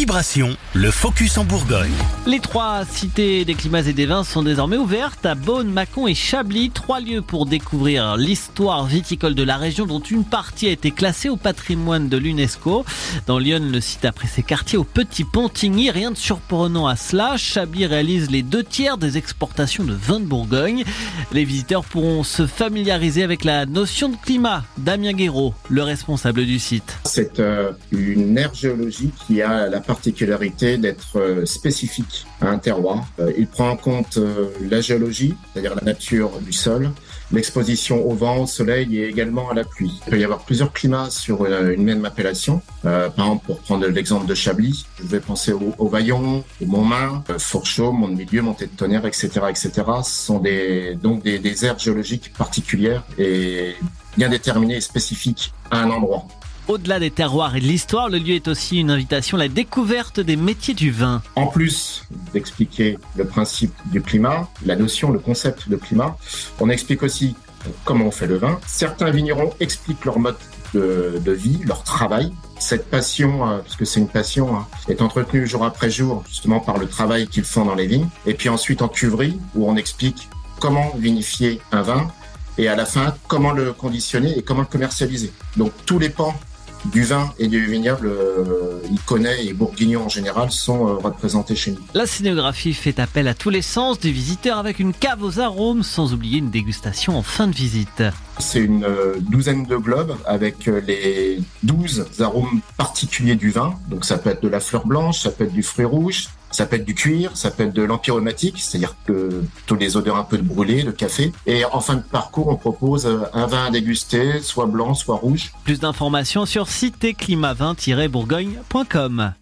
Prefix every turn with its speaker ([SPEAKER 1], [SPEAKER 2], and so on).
[SPEAKER 1] Vibration, le focus en Bourgogne.
[SPEAKER 2] Les trois cités des climats et des vins sont désormais ouvertes à Beaune, Mâcon et Chablis. Trois lieux pour découvrir l'histoire viticole de la région dont une partie a été classée au patrimoine de l'UNESCO. Dans Lyon, le site après ses quartiers au Petit Pontigny. Rien de surprenant à cela. Chablis réalise les deux tiers des exportations de vins de Bourgogne. Les visiteurs pourront se familiariser avec la notion de climat. Damien Guéraud, le responsable du site.
[SPEAKER 3] C'est euh, une aire géologique qui a la particularité d'être euh, spécifique à un terroir. Euh, il prend en compte la géologie, c'est-à-dire la nature du sol, l'exposition au vent, au soleil et également à la pluie. Il peut y avoir plusieurs climats sur une même appellation. par exemple, pour prendre l'exemple de Chablis, je vais penser au, au Vaillon, au Montmain, Fourchaux, Mont-de-Milieu, Montée de Tonnerre, etc., etc. Ce sont donc des, des aires géologiques particulières et bien déterminées et spécifiques à un endroit.
[SPEAKER 2] Au-delà des terroirs et de l'histoire, le lieu est aussi une invitation à la découverte des métiers du vin.
[SPEAKER 3] En plus d'expliquer le principe du climat, la notion, le concept de climat, on explique aussi comment on fait le vin. Certains vignerons expliquent leur mode de, vie, leur travail. Cette passion, euh, parce que c'est une passion, hein, est entretenue jour après jour justement par le travail qu'ils font dans les vignes. Et puis ensuite en cuverie, où on explique comment vinifier un vin et à la fin comment le conditionner et comment le commercialiser. Donc tous les pans du vin et du vignoble, euh, Iconais et Bourguignon en général sont euh, représentés chez nous.
[SPEAKER 2] La scénographie fait appel à tous les sens du visiteur avec une cave aux arômes, sans oublier une dégustation en fin de visite.
[SPEAKER 3] C'est une euh, douzaine de globes avec les douze arômes particuliers du vin. Donc ça peut être de la fleur blanche, ça peut être du fruit rouge, ça peut être du cuir, ça peut être de l'empyromatique, c'est-à-dire que tous les odeurs un peu de brûlé, de café. Et en fin de parcours, on propose euh, un vin à déguster, soit blanc, soit rouge.
[SPEAKER 2] Plus d'informations sur citéclimat20-bourgogne.com.